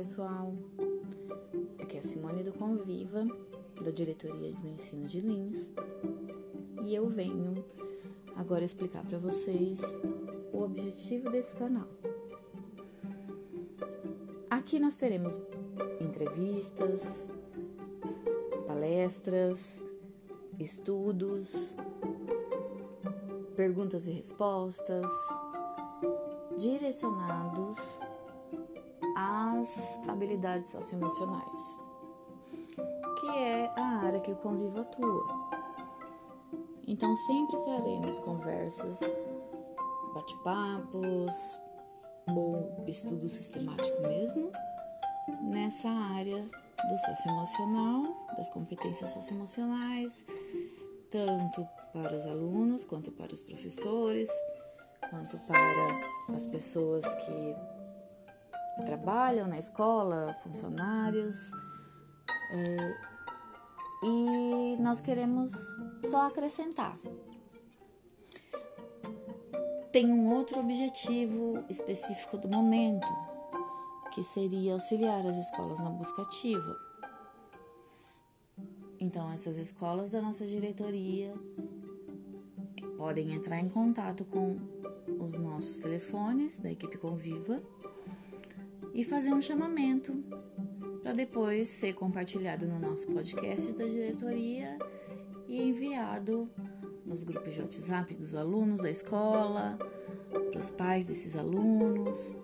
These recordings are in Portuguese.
pessoal, aqui é a Simone do Conviva, da Diretoria de Ensino de Lins, e eu venho agora explicar para vocês o objetivo desse canal. Aqui nós teremos entrevistas, palestras, estudos, perguntas e respostas direcionados às habilidades socioemocionais, que é a área que o Convivo atua. Então, sempre teremos conversas, bate-papos ou estudo sistemático mesmo nessa área do socioemocional, das competências socioemocionais, tanto para os alunos quanto para os professores, quanto para as pessoas que trabalham na escola, funcionários. É, e nós queremos só acrescentar. Tem um outro objetivo específico do momento, que seria auxiliar as escolas na busca ativa. Então, essas escolas da nossa diretoria podem entrar em contato com os nossos telefones da equipe Conviva e fazer um chamamento para depois ser compartilhado no nosso podcast da diretoria e enviado nos grupos de WhatsApp dos alunos da escola, para os pais desses alunos,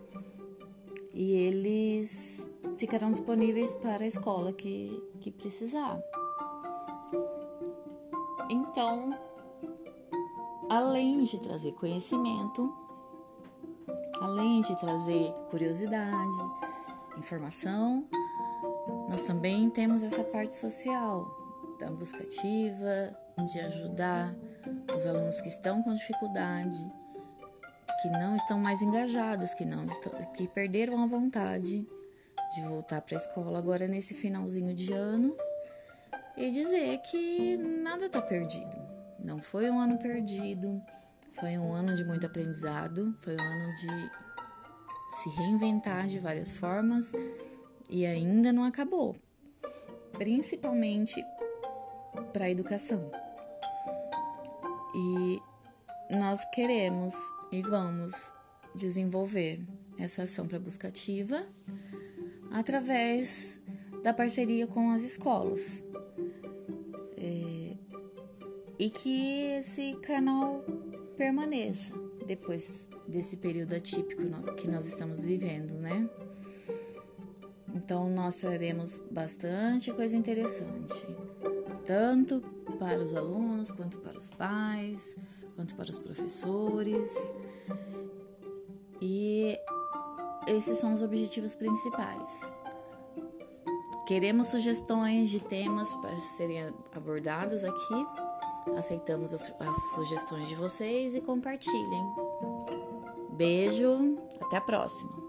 e eles ficarão disponíveis para a escola que, que precisar. Então, além de trazer conhecimento, além de trazer curiosidade, informação, nós também temos essa parte social da busca ativa, de ajudar os alunos que estão com dificuldade, que não estão mais engajados, que não estão, que perderam a vontade de voltar para a escola agora nesse finalzinho de ano e dizer que nada está perdido. Não foi um ano perdido, foi um ano de muito aprendizado, foi um ano de se reinventar de várias formas e ainda não acabou, principalmente para a educação. E nós queremos e vamos desenvolver essa ação para busca ativa através da parceria com as escolas. É, e que esse canal permaneça depois desse período atípico que nós estamos vivendo, né? Então, nós traremos bastante coisa interessante, tanto para os alunos, quanto para os pais, quanto para os professores. E esses são os objetivos principais. Queremos sugestões de temas para serem abordados aqui. Aceitamos as, sugestões de vocês e compartilhem. Beijo, até a próxima!